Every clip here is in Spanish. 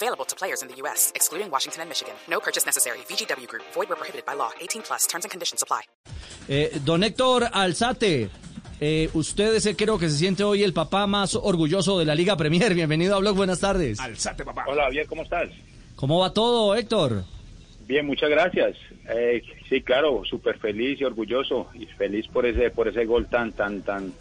Available to players in the U.S., excluding Washington and Michigan. No purchase necessary. VGW Group. Void where prohibited by law. 18 plus. Terms and conditions apply. Eh, don Héctor Alzate, eh, usted es, creo que se siente hoy el papá más orgulloso de la Liga Premier. Bienvenido a Blog, buenas tardes. Alzate, papá. Hola, Javier, ¿cómo estás? ¿Cómo va todo, Héctor? Bien, muchas gracias. Eh, sí, claro, súper feliz y orgulloso y feliz por ese por ese gol tan tan tan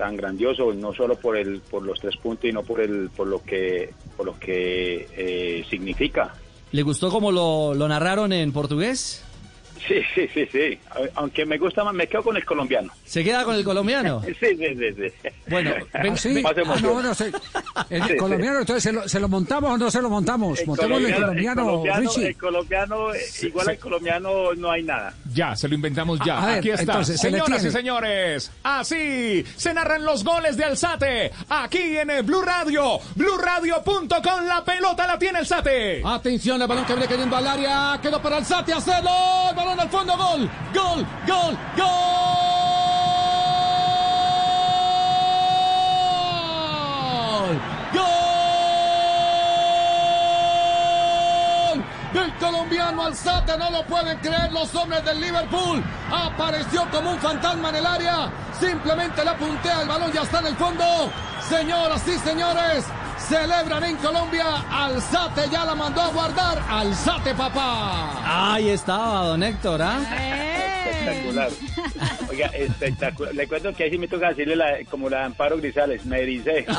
tan grandioso, no solo por el por los tres puntos, sino por el por lo que por lo que eh, significa. ¿Le gustó cómo lo, lo narraron en portugués? Sí, sí, sí, sí. Aunque me gusta más, me quedo con el colombiano. ¿Se queda con el colombiano? Sí, sí, sí. sí. Bueno, ven- Ah, sí. Ah, no, bueno, se- el Sí, colombiano, entonces, ¿se lo, se lo montamos o no se lo montamos? El Montémosle el el colombiano, colombiano, Richie. el colombiano, eh, igual al colombiano no hay nada. Ya, se lo inventamos ya. A ver, Aquí está. entonces, se le Señoras y señores, así se narran los goles de Alzate. Aquí en el Blue Radio. BlueRadio.com. La pelota la tiene Alzate. Atención, el balón que viene cayendo al área. Quedó para Alzate, hacerlo. Balón al fondo, gol. Gol, gol, gol. Gol. Del colombiano Alzate, no lo pueden creer los hombres del Liverpool. Apareció como un fantasma en el área. Simplemente la puntea, el balón ya está en el fondo. Señoras y señores, celebran en Colombia. Alzate ya la mandó a guardar. Alzate, papá. Ahí estaba, don Héctor, ¿ah? Espectacular. Oiga, espectacular. Le cuento que ahí sí me toca decirle la- como la de Amparo Grisales, me ericé.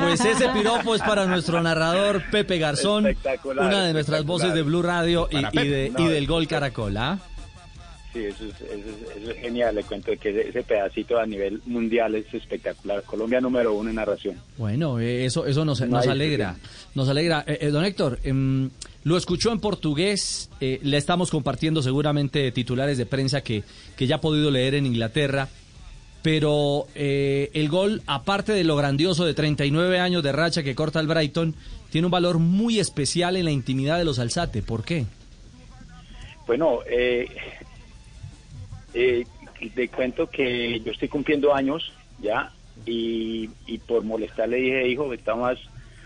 Pues ese piropo es para nuestro narrador Pepe Garzón, Espectacular, una de nuestras voces de Blue Radio y, de- y del gol. Caracol, ¿ah? Sí, eso es, eso es- eso es genial. Le cuento que ese, ese pedacito a nivel mundial es espectacular. Colombia número uno en narración. Bueno, eh, eso, eso nos, alegra. Nos alegra. Eh, eh, don Héctor, em, lo escuchó en portugués, le estamos compartiendo seguramente titulares de prensa que, que ya ha podido leer en Inglaterra, pero eh, el gol, aparte de lo grandioso de 39 años de racha que corta el Brighton, tiene un valor muy especial en la intimidad de los Alzate. ¿Por qué? Bueno, eh, eh, te cuento que yo estoy cumpliendo años ya y, y por molestar le dije, hijo, estamos,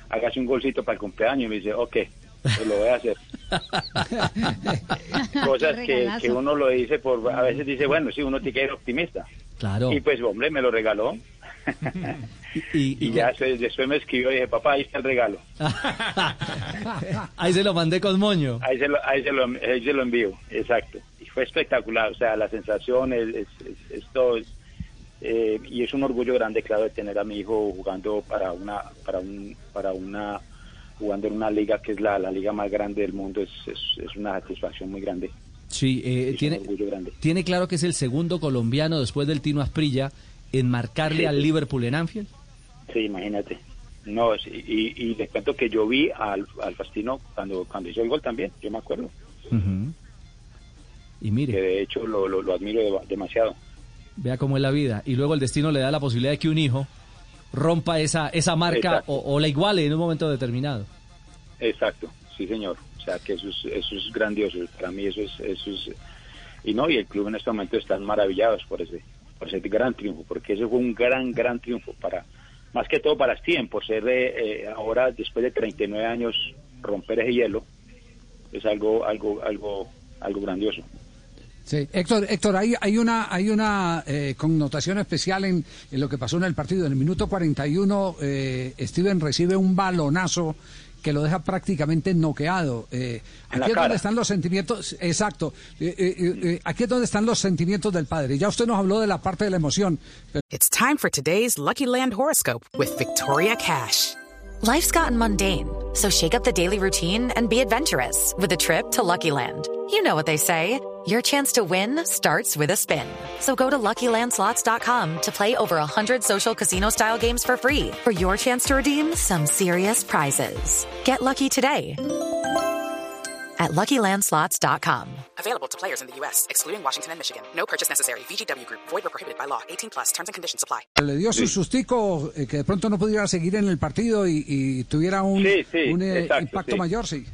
hágase un golcito para el cumpleaños. Y me dice, ok, pues lo voy a hacer. Cosas que, que uno lo dice por, a veces dice, bueno, sí, uno tiene que ser optimista. Claro. Y pues, hombre, me lo regaló. Y, Y ya después, después me escribió y dije, papá, ahí está el regalo. Ahí se lo mandé con moño. Ahí se lo, ahí se lo, ahí se lo envío, exacto. Fue espectacular, o sea, la sensación es, es, es- es todo. es, eh, y es un orgullo grande, claro, de tener a mi hijo jugando para una, para un, para una, jugando en una liga que es la, la liga más grande del mundo, es, es, una satisfacción muy grande. Sí, eh, tiene, tiene claro que es el segundo colombiano después del Tino Asprilla en marcarle Sí. al Liverpool en Anfield. Sí, imagínate. No, sí, y, y les cuento que yo vi al, al Fastino cuando, cuando hizo el gol también, yo me acuerdo, Ujú. Y que mire, de hecho lo, lo, lo admiro de- demasiado. vea cómo es la vida. Y luego el destino le da la posibilidad de que un hijo rompa esa, esa marca o la iguale en un momento determinado. Exacto, sí señor. O sea que eso es, eso es grandioso. Para mí eso es, eso es y no y el club en este momento están maravillados por ese, por ese gran triunfo, porque ese fue un gran, gran triunfo para, más que todo para Steven, por ser eh, eh, ahora después de 39 años romper ese hielo es algo, algo, algo, algo grandioso. Sí, Héctor, Héctor, hay, hay una, hay una eh, connotación especial en, en lo que pasó en el partido. En el minuto 41, eh, Steven recibe un balonazo que lo deja prácticamente noqueado. Eh, aquí es cara. donde están los sentimientos, exacto. Eh, eh, eh, aquí es donde están los sentimientos del padre. Ya usted nos habló de la parte de la emoción, pero It's time for today's Lucky Land horoscope with Victoria Cash. Life's gotten mundane, so shake up the daily routine and be adventurous with a trip to Lucky Land. You know what they say. Your chance to win starts with a spin. So go to LuckyLandSlots.com to play over 100 social casino-style games for free for your chance to redeem some serious prizes. Get lucky today at luckylandslots.com. Available to players in the U.S., excluding Washington and Michigan. No purchase necessary. VGW Group, void were prohibited by law. 18 plus terms and conditions apply. Le dio su sustico eh, que de pronto no pudiera seguir en el partido y, y tuviera un, Sí, sí, un, eh, exacto, impacto sí. mayor, sí.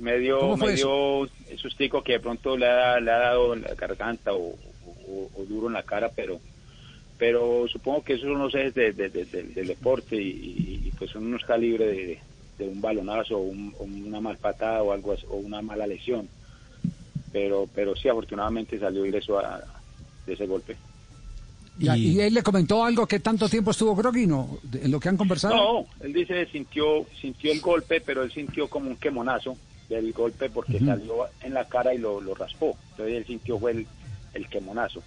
Me dio, ¿Cómo fue me dio sustico que de pronto le ha, le ha dado en la garganta o, o- o duro en la cara, pero pero supongo que eso no sé de, de- de- de- del deporte y, y- y, pues uno no está libre de, de un balonazo o, un- o una mal patada o algo así, o una mala lesión. Pero pero sí, afortunadamente salió ileso a- de ese golpe. Y- Y, él le comentó algo que tanto tiempo estuvo Grogui, ¿no? De- En lo que han conversado. No, él dice sintió sintió el golpe, pero él sintió como un quemonazo del golpe porque salió en la cara y lo, lo raspó. Entonces él sintió fue el, el quemonazo.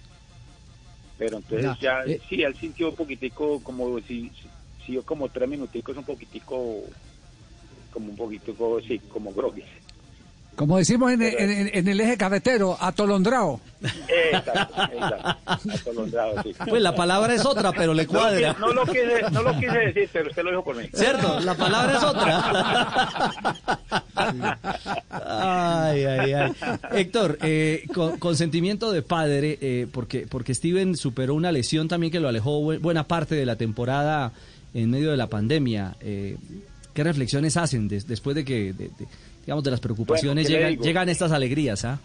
Pero entonces Ya, ya, eh. sí, él sintió un poquitico, como si, si yo como tres minuticos, un poquitico, como un poquitico, sí, como groggy. Como decimos en, en- en- en el eje carretero, atolondrado. Exacto, exacto. Atolondrado, sí. Pues la palabra es otra, pero le cuadra. no, lo quise, no lo quise decir, pero usted lo dijo por mí. ¿Cierto? La palabra es otra. Ay, ay, ay. Héctor, eh, con, con sentimiento de padre, eh, porque, porque Steven superó una lesión también que lo alejó bu- buena parte de la temporada en medio de la pandemia. Eh, ¿Qué reflexiones hacen des- después de que, de- de- digamos, de las preocupaciones Bueno, ¿qué le llegan, llegan estas alegrías? ¿ah?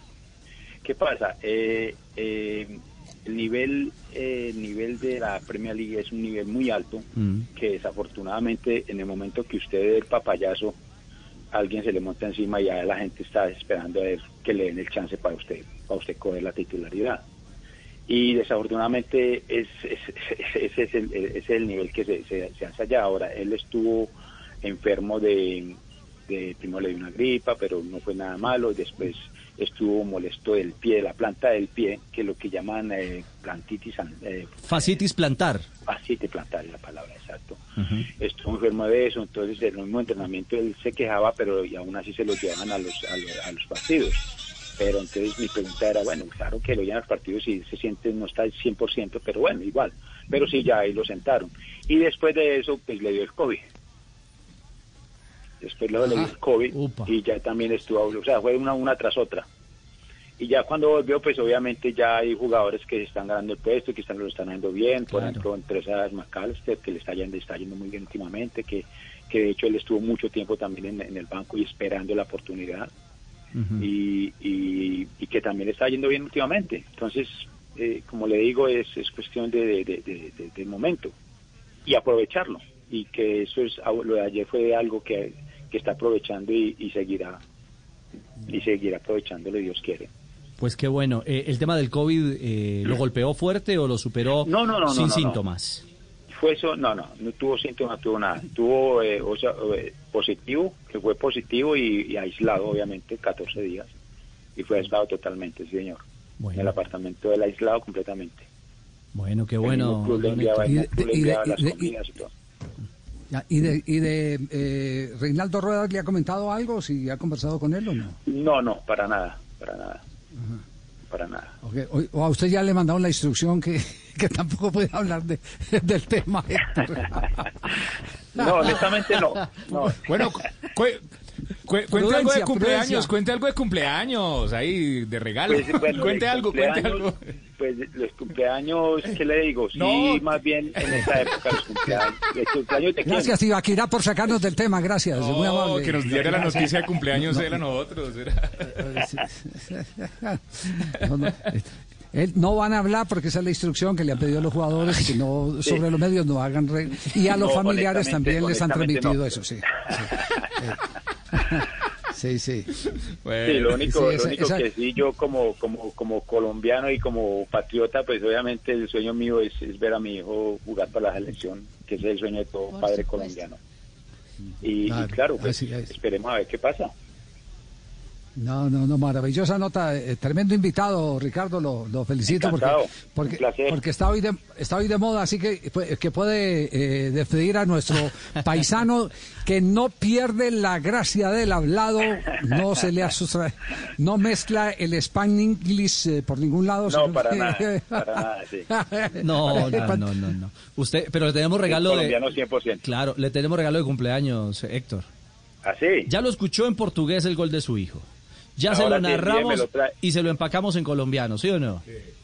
¿Qué pasa? Eh, eh, el nivel eh, el nivel de la Premier League es un nivel muy alto Mm. que desafortunadamente en el momento que usted dé el papayazo alguien se le monta encima y ya la gente está esperando a ver que le den el chance para usted para usted coger la titularidad y desafortunadamente es, es- es- ese, es el, ese es el nivel que se, se, se hace allá ahora él estuvo enfermo de, de primero le dio una gripa pero no fue nada malo después estuvo molesto del pie de la planta del pie que es lo que llaman eh, plantitis an- eh, Facitis plantar. fascitis plantar es la palabra exacto. Estuvo enfermo de eso entonces en el mismo entrenamiento él se quejaba pero y aún así se lo llevan a los a los, a los partidos. Pero entonces mi pregunta era bueno claro que lo llevan a los partidos y se siente no está al 100% pero bueno igual. Pero sí ya ahí lo sentaron. Y después de eso pues le dio el covid después luego le dio el covid Upa. y ya también estuvo o sea fue una una tras otra y ya cuando volvió, pues obviamente ya hay jugadores que están ganando el puesto, que están lo están haciendo bien. Por ejemplo, entre esas McAllister, que le está yendo, está yendo muy bien últimamente, que, que de hecho él estuvo mucho tiempo también en, en el banco y esperando la oportunidad. Y, y, y que también le está yendo bien últimamente. Entonces, eh, como le digo, es, es cuestión de, de, de- del momento y aprovecharlo. Y que eso es, lo de ayer fue algo que, que está aprovechando y, y seguirá y seguirá aprovechándolo, Dios quiere. Pues qué bueno. Eh, ¿El tema del COVID eh, lo golpeó fuerte o lo superó No, no, no, no, sin no, no. síntomas? Fue eso, no, no, no tuvo síntomas, no tuvo nada. Tuvo eh, o sea, eh, positivo, que fue positivo y, y aislado, obviamente, 14 días. Y fue aislado totalmente, sí, señor. Bueno. En el apartamento del aislado completamente. Bueno, qué El bueno. club le enviaba, el mismo club le enviaba las comidas y todo. Ya, ¿Y de, y de eh, Reinaldo Rueda le ha comentado algo? ¿Si ha conversado con él o no? No, no, para nada, para nada. Para nada. O, o a usted ya le mandaron la instrucción que, que tampoco puede hablar de, del tema. Héctor. No, honestamente no. no. Bueno, cu- cu- cuente algo de cumpleaños, prudencia. cuente algo de cumpleaños, ahí, de regalo. Pues, bueno, cuente de algo, cuente algo. Pues los cumpleaños, ¿qué le digo? Sí, No. más bien en esa época los cumpleaños. Los cumpleaños de quién? Gracias, Ibaquirá, por sacarnos del tema. Gracias, muy No, amable. que nos diera la noticia de cumpleaños era nosotros. era- No, no, él- no van a hablar porque esa es la instrucción que le han pedido a los jugadores que no sobre los medios no hagan re- y a los No, familiares también les han transmitido no. eso sí sí sí, sí. Bueno, Sí, lo único, Sí, lo único esa- que sí, yo como, como, como colombiano y como patriota, pues obviamente el sueño mío es, es ver a mi hijo jugar para la selección, que ese es el sueño de todo padre colombiano. Y y claro, pues, esperemos a ver qué pasa. No, no, no, maravillosa nota, eh, tremendo invitado, Ricardo, lo, lo felicito porque, Encantado, porque, un placer. porque está hoy de, está hoy de moda, así que, que puede eh, despedir a nuestro paisano que no pierde la gracia del hablado, no se le asusta, no mezcla el Spanish English eh, por ningún lado. No, para que- nada, para nada, sí. No, no, no, no, no. Usted, pero le tenemos regalo de... colombiano 100%. Claro, le tenemos regalo de cumpleaños, Héctor. Así. Ya lo escuchó en portugués el gol de su hijo. Ya se lo sí, narramos y se lo empacamos en colombiano, ¿sí o no? Eh,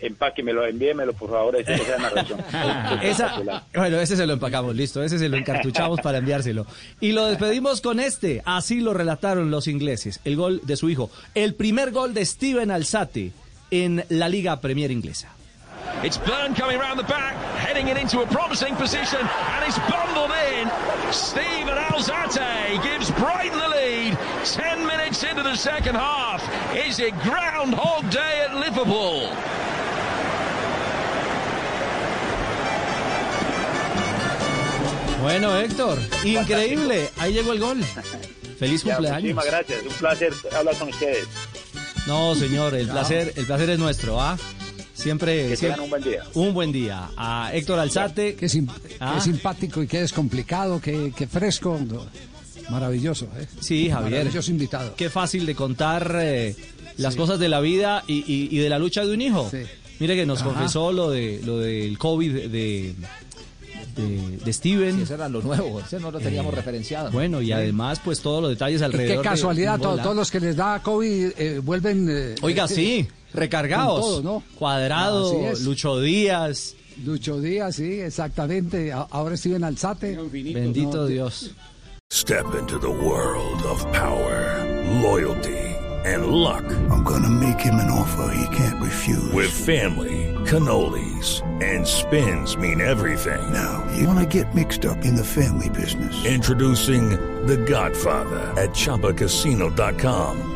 Empáquemelo, envíemelo, por favor, esa, narración. Esa, bueno, ese se lo empacamos, listo, ese se lo encartuchamos para enviárselo. Y lo despedimos con este, así lo relataron los ingleses, el gol de su hijo, el primer gol de Steven Alzate en la Liga Premier Inglesa. It's Byrne coming round the back, heading it into a promising position, and it's bundled in. Steven Alzate gives Brighton the lead. Ten minutes into the second half. Is it Groundhog Day at Liverpool? Bueno, Héctor, increíble, ahí llegó el gol. Feliz cumpleaños. muchísimas gracias, un placer hablar con ustedes. No, señor, el placer, el placer es nuestro, ¿ah? Siempre, Que siempre tengan un buen día. un buen día. A Héctor Alzate, Qué, sim- Ah. qué simpático y qué descomplicado, qué, qué fresco. Maravilloso, ¿eh? Sí, Javier. Maravilloso invitado. Qué fácil de contar eh, las cosas de la vida y, y- y de la lucha de un hijo. Sí. Mire que nos Ajá. confesó lo de lo del COVID de, de, de Steven. Eso era lo nuevo, ese no lo teníamos referenciado. Bueno, y además, pues todos los detalles alrededor. qué de- casualidad, de todos los que les da COVID eh, vuelven... eh, Oiga, eh, sí, recargados. todo, ¿no? Cuadrado. Lucho Díaz. Lucho Díaz, sí, exactamente. Ahora Steven Alzate. Bendito No, Dios. Step into the world of power, loyalty, and luck. I'm gonna make him an offer he can't refuse. With family, cannolis, and spins mean everything. Now, you wanna get mixed up in the family business. Introducing The Godfather at ChumbaCasino.com.